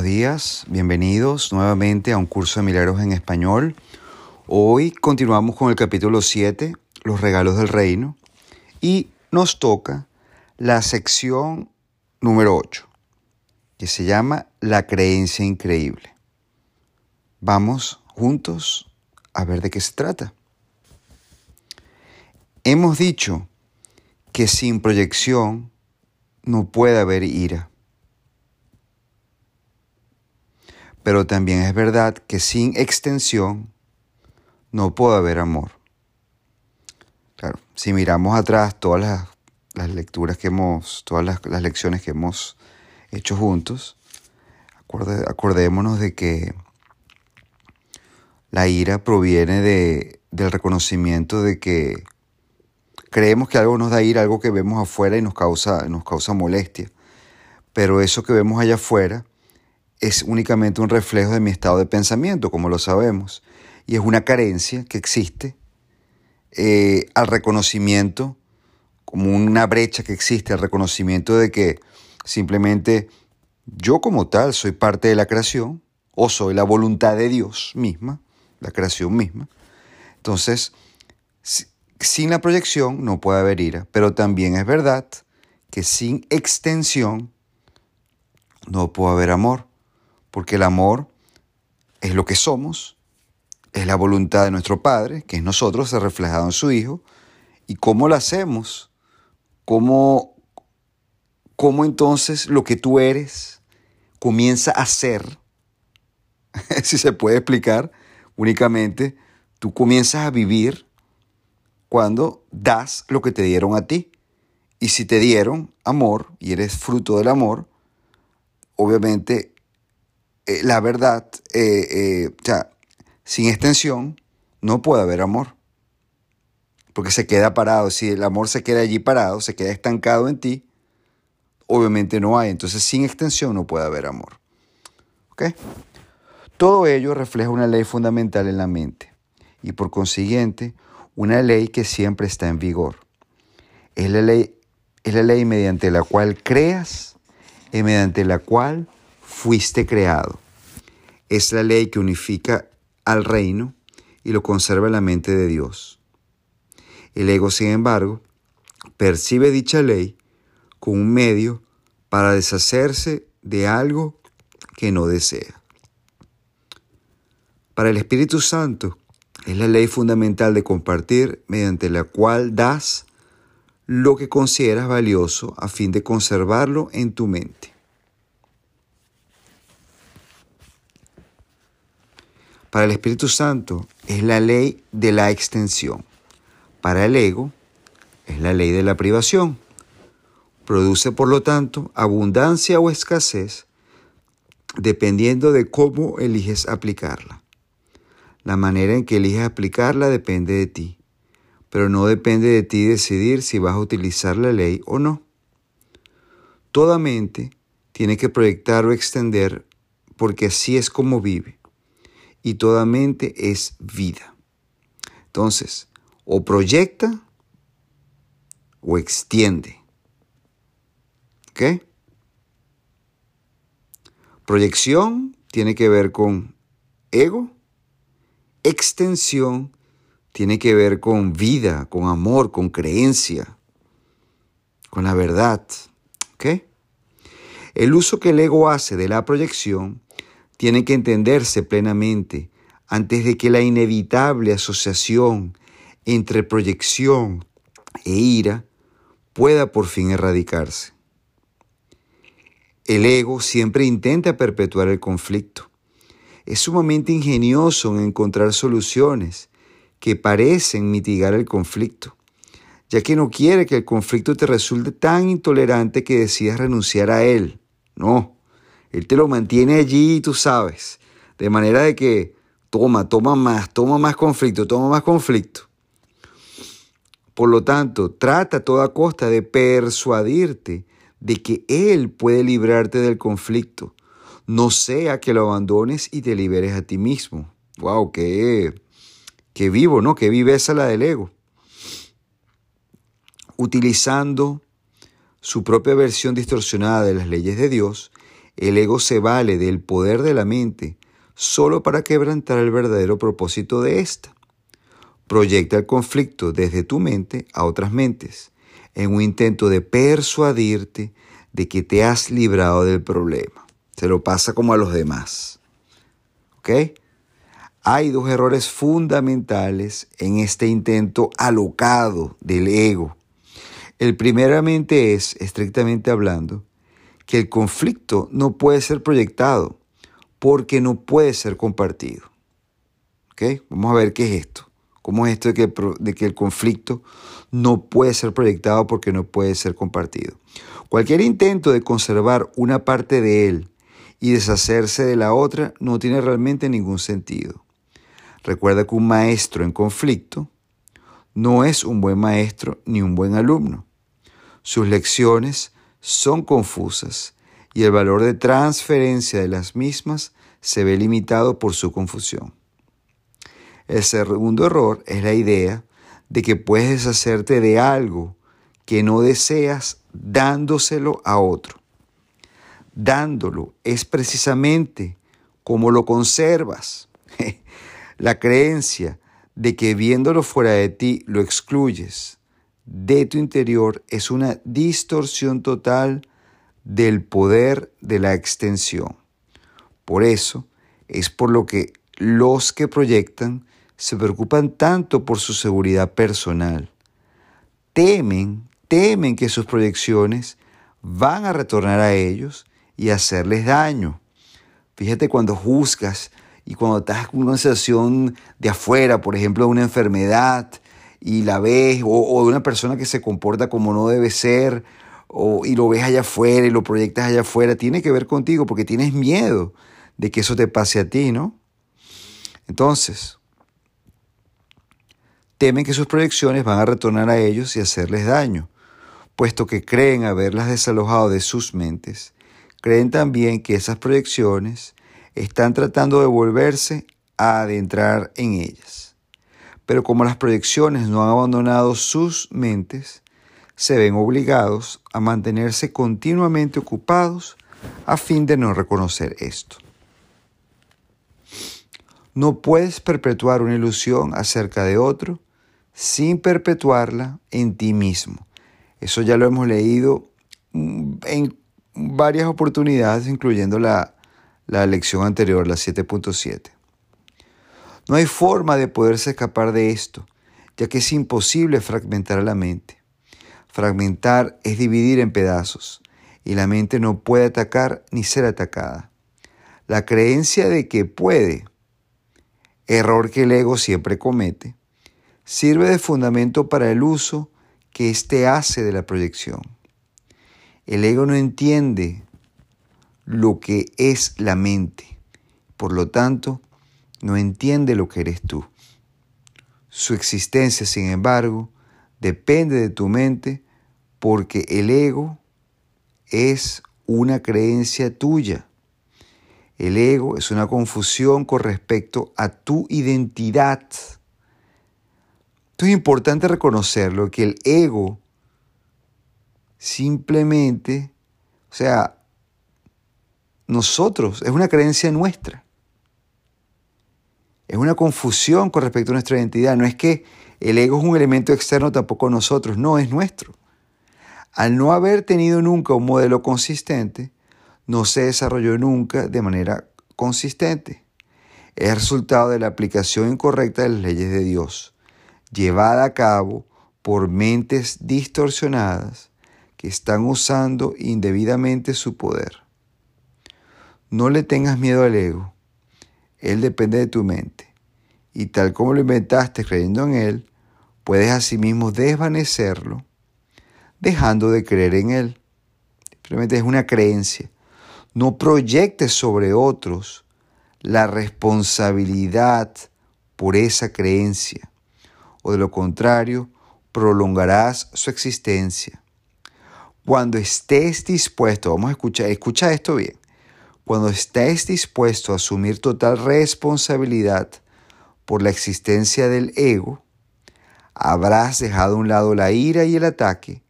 Buenos días, bienvenidos nuevamente a un curso de milagros en español. Hoy continuamos con el capítulo 7, los regalos del reino, y nos toca la sección número 8, que se llama La creencia increíble. Vamos juntos a ver de qué se trata. Hemos dicho que sin proyección no puede haber ira. Pero también es verdad que sin extensión no puede haber amor. Claro, si miramos atrás todas las, lecturas que hemos, todas las, lecciones que hemos hecho juntos, acordémonos de que la ira proviene de, del reconocimiento de que creemos que algo nos da ira, algo que vemos afuera y nos causa, nos causa molestia. Pero eso que vemos allá afuera es únicamente un reflejo de mi estado de pensamiento, como lo sabemos, y es una carencia que existe eh, al reconocimiento, como una brecha que existe al reconocimiento de que simplemente yo como tal soy parte de la creación, o soy la voluntad de Dios misma, la creación misma. Entonces, sin la proyección no puede haber ira, pero también es verdad que sin extensión no puede haber amor porque el amor es lo que somos, es la voluntad de nuestro Padre, que es nosotros, reflejado en su Hijo, y cómo lo hacemos, cómo, cómo entonces lo que tú eres comienza a ser, si se puede explicar, únicamente tú comienzas a vivir cuando das lo que te dieron a ti. Y si te dieron amor y eres fruto del amor, obviamente eh, la verdad, eh, eh, o sea, sin extensión no puede haber amor. Porque se queda parado. Si el amor se queda allí parado, se queda estancado en ti, obviamente no hay. Entonces, sin extensión no puede haber amor. ¿Ok? Todo ello refleja una ley fundamental en la mente y por consiguiente una ley que siempre está en vigor. Es la ley, es la ley mediante la cual creas y mediante la cual fuiste creado. Es la ley que unifica al reino y lo conserva en la mente de Dios. El ego, sin embargo, percibe dicha ley como un medio para deshacerse de algo que no desea. Para el Espíritu Santo es la ley fundamental de compartir mediante la cual das lo que consideras valioso a fin de conservarlo en tu mente. Para el Espíritu Santo es la ley de la extensión. Para el ego es la ley de la privación. Produce, por lo tanto, abundancia o escasez dependiendo de cómo eliges aplicarla. La manera en que eliges aplicarla depende de ti, pero no depende de ti decidir si vas a utilizar la ley o no. Toda mente tiene que proyectar o extender porque así es como vive y toda mente es vida. Entonces, o proyecta o extiende. ¿Ok? Proyección tiene que ver con ego. Extensión tiene que ver con vida, con amor, con creencia, con la verdad. ¿Ok? El uso que el ego hace de la proyección tiene que entenderse plenamente antes de que la inevitable asociación entre proyección e ira pueda por fin erradicarse. El ego siempre intenta perpetuar el conflicto. Es sumamente ingenioso en encontrar soluciones que parecen mitigar el conflicto, ya que no quiere que el conflicto te resulte tan intolerante que decidas renunciar a él. No, él te lo mantiene allí, tú sabes. De manera de que toma, toma más, toma más conflicto, toma más conflicto. Por lo tanto, trata a toda costa de persuadirte de que Él puede librarte del conflicto. No sea que lo abandones y te liberes a ti mismo. ¡Wow! ¡Qué, qué vivo, ¿no? ¡Qué viveza la del ego! Utilizando su propia versión distorsionada de las leyes de Dios, el ego se vale del poder de la mente solo para quebrantar el verdadero propósito de ésta. Proyecta el conflicto desde tu mente a otras mentes, en un intento de persuadirte de que te has librado del problema. Se lo pasa como a los demás. ¿Ok? Hay dos errores fundamentales en este intento alocado del ego. El primeramente es, estrictamente hablando, que el conflicto no puede ser proyectado porque no puede ser compartido. ¿Ok? Vamos a ver qué es esto. ¿Cómo es esto de que, de que el conflicto no puede ser proyectado porque no puede ser compartido? Cualquier intento de conservar una parte de él y deshacerse de la otra no tiene realmente ningún sentido. Recuerda que un maestro en conflicto no es un buen maestro ni un buen alumno. Sus lecciones son confusas y el valor de transferencia de las mismas se ve limitado por su confusión. El segundo error es la idea de que puedes deshacerte de algo que no deseas dándoselo a otro. Dándolo es precisamente como lo conservas. La creencia de que viéndolo fuera de ti lo excluyes de tu interior es una distorsión total del poder de la extensión. Por eso es por lo que los que proyectan se preocupan tanto por su seguridad personal. Temen, temen que sus proyecciones van a retornar a ellos y hacerles daño. Fíjate cuando juzgas y cuando estás con una sensación de afuera, por ejemplo, de una enfermedad, y la ves, o, de una persona que se comporta como no debe ser, o, y lo ves allá afuera y lo proyectas allá afuera, tiene que ver contigo porque tienes miedo de que eso te pase a ti, ¿no? Entonces, temen que sus proyecciones van a retornar a ellos y hacerles daño, puesto que creen haberlas desalojado de sus mentes, creen también que esas proyecciones están tratando de volverse a adentrar en ellas. Pero como las proyecciones no han abandonado sus mentes, se ven obligados a mantenerse continuamente ocupados a fin de no reconocer esto. No puedes perpetuar una ilusión acerca de otro sin perpetuarla en ti mismo. Eso ya lo hemos leído en varias oportunidades, incluyendo la, la lección anterior, la 7.7. No hay forma de poderse escapar de esto, ya que es imposible fragmentar la mente. Fragmentar es dividir en pedazos, y la mente no puede atacar ni ser atacada. La creencia de que puede, error que el ego siempre comete, sirve de fundamento para el uso que éste hace de la proyección. El ego no entiende lo que es la mente. Por lo tanto, no entiende lo que eres tú. Su existencia, sin embargo, depende de tu mente porque el ego es una creencia tuya. El ego es una confusión con respecto a tu identidad. Esto es importante reconocerlo, que el ego simplemente, o sea, nosotros, es una creencia nuestra. Es una confusión con respecto a nuestra identidad. No es que el ego es un elemento externo tampoco a nosotros, no, es nuestro. Al no haber tenido nunca un modelo consistente, no se desarrolló nunca de manera consistente. Es resultado de la aplicación incorrecta de las leyes de Dios, llevada a cabo por mentes distorsionadas que están usando indebidamente su poder. No le tengas miedo al ego. Él depende de tu mente. Y tal como lo inventaste creyendo en Él, puedes asimismo desvanecerlo dejando de creer en Él. Simplemente es una creencia. No proyectes sobre otros la responsabilidad por esa creencia. O de lo contrario, prolongarás su existencia. Cuando estés dispuesto, vamos a escuchar, escucha esto bien. Cuando estés dispuesto a asumir total responsabilidad por la existencia del ego, habrás dejado a un lado la ira y el ataque,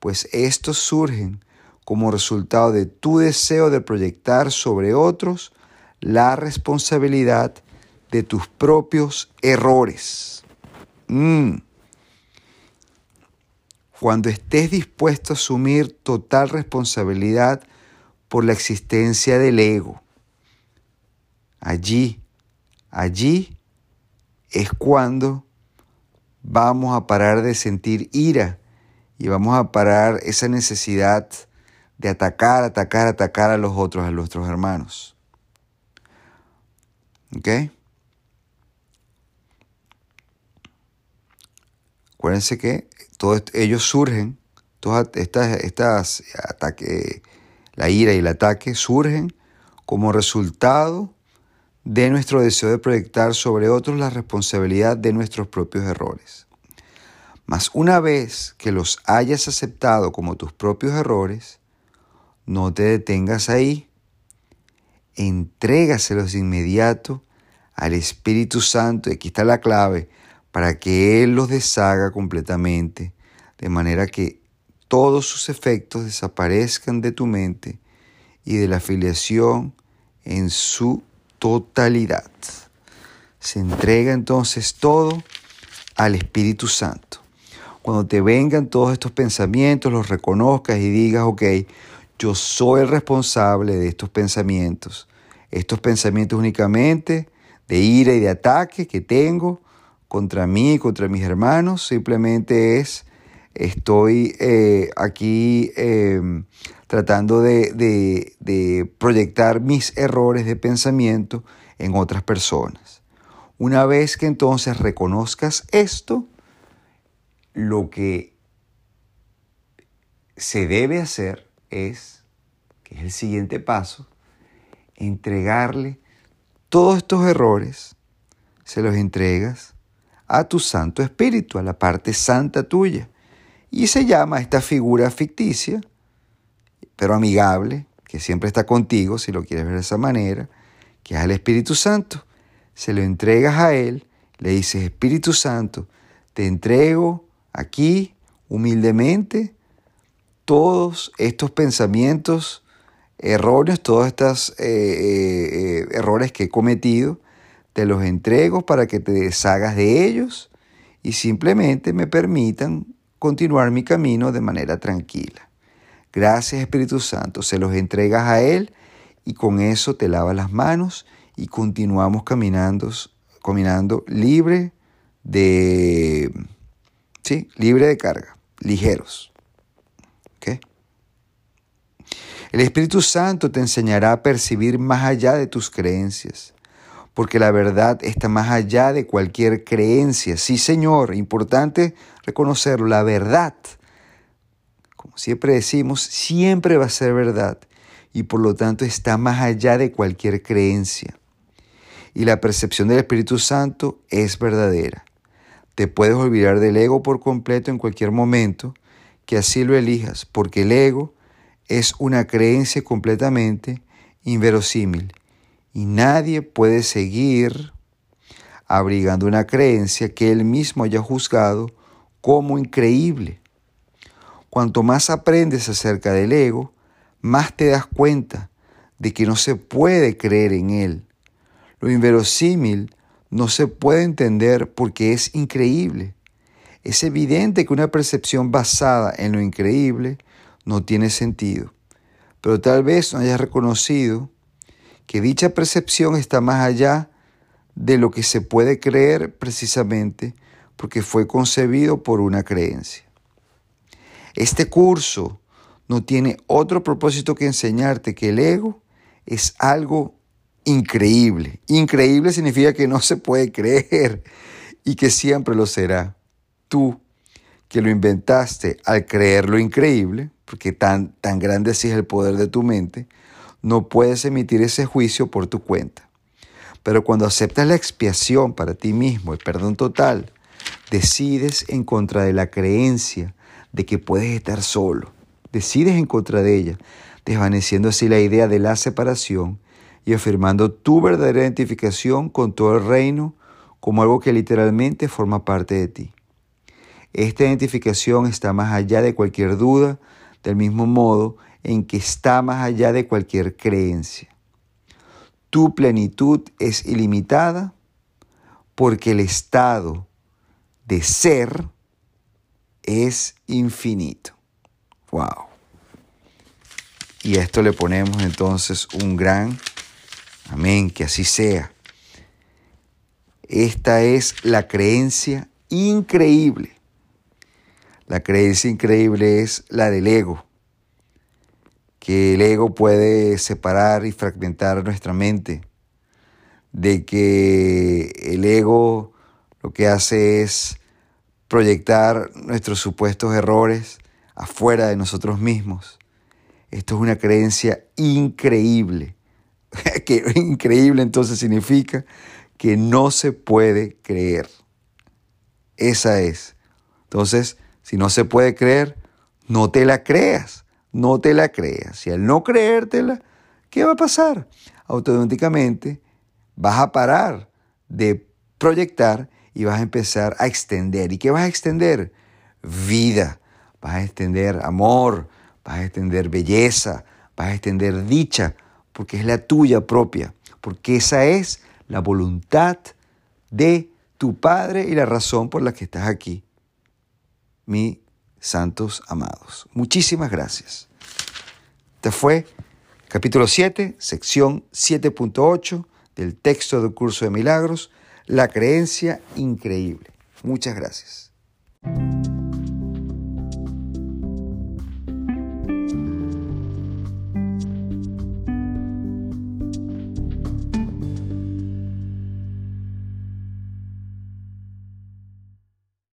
pues estos surgen como resultado de tu deseo de proyectar sobre otros la responsabilidad de tus propios errores. Mm. Cuando estés dispuesto a asumir total responsabilidad por la existencia del ego, allí, allí es cuando vamos a parar de sentir ira y vamos a parar esa necesidad de atacar, atacar, atacar a los otros, a nuestros hermanos. ¿Ok? Acuérdense que todos ellos surgen, todas estas, estas ataques, la ira y el ataque surgen como resultado de nuestro deseo de proyectar sobre otros la responsabilidad de nuestros propios errores. Mas una vez que los hayas aceptado como tus propios errores, no te detengas ahí. Entrégaselos de inmediato al Espíritu Santo. Y aquí está la clave para que Él los deshaga completamente, de manera que todos sus efectos desaparezcan de tu mente y de la afiliación en su totalidad. Se entrega entonces todo al Espíritu Santo. Cuando te vengan todos estos pensamientos, los reconozcas y digas, ok, yo soy el responsable de estos pensamientos. Estos pensamientos únicamente de ira y de ataque que tengo contra mí y contra mis hermanos, simplemente es, estoy eh, aquí em, tratando de, de proyectar mis errores de pensamiento en otras personas. Una vez que entonces reconozcas esto, lo que se debe hacer es, que es el siguiente paso, entregarle todos estos errores, se los entregas a tu Santo Espíritu, a la parte santa tuya. Y se llama esta figura ficticia, pero amigable, que siempre está contigo, si lo quieres ver de esa manera, que es el Espíritu Santo. Se lo entregas a Él, le dices, Espíritu Santo, te entrego aquí humildemente todos estos pensamientos erróneos, todos estos eh, eh, eh, errores que he cometido, te los entrego para que te deshagas de ellos y simplemente me permitan continuar mi camino de manera tranquila. Gracias Espíritu Santo, se los entregas a Él y con eso te lavas las manos y continuamos caminando, caminando libre de, sí, libre de carga, ligeros. El Espíritu Santo te enseñará a percibir más allá de tus creencias, porque la verdad está más allá de cualquier creencia. Sí, Señor, importante reconocerlo, la verdad, como siempre decimos, siempre va a ser verdad y por lo tanto está más allá de cualquier creencia. Y la percepción del Espíritu Santo es verdadera. Te puedes olvidar del ego por completo en cualquier momento que así lo elijas, porque el ego es una creencia completamente inverosímil y nadie puede seguir abrigando una creencia que él mismo haya juzgado como increíble. Cuanto más aprendes acerca del ego, más te das cuenta de que no se puede creer en él. Lo inverosímil no se puede entender porque es increíble. Es evidente que una percepción basada en lo increíble no tiene sentido. Pero tal vez no hayas reconocido que dicha percepción está más allá de lo que se puede creer precisamente porque fue concebido por una creencia. Este curso no tiene otro propósito que enseñarte que el ego es algo increíble. Increíble significa que no se puede creer y que siempre lo será. Tú, que lo inventaste al creer lo increíble, porque tan, tan grande así es el poder de tu mente, no puedes emitir ese juicio por tu cuenta. Pero cuando aceptas la expiación para ti mismo, el perdón total, decides en contra de la creencia de que puedes estar solo. Decides en contra de ella, desvaneciendo así la idea de la separación y afirmando tu verdadera identificación con todo el reino como algo que literalmente forma parte de ti. Esta identificación está más allá de cualquier duda del mismo modo en que está más allá de cualquier creencia. Tu plenitud es ilimitada porque el estado de ser es infinito. Wow. Y a esto le ponemos entonces un gran amén, que así sea. Esta es la creencia increíble. La creencia increíble es la del ego, que el ego puede separar y fragmentar nuestra mente, de que el ego lo que hace es proyectar nuestros supuestos errores afuera de nosotros mismos. Esto es una creencia increíble. que increíble entonces significa que no se puede creer. Esa es. Entonces, si no se puede creer, no te la creas. No te la creas. Si al no creértela, ¿qué va a pasar? Automáticamente vas a parar de proyectar y vas a empezar a extender. ¿Y qué vas a extender? Vida. Vas a extender amor, vas a extender belleza, vas a extender dicha, porque es la tuya propia, porque esa es la voluntad de tu Padre y la razón por la que estás aquí, mis santos amados. Muchísimas gracias. Este fue capítulo 7, sección 7.8 del texto del curso de milagros, la creencia increíble. Muchas gracias.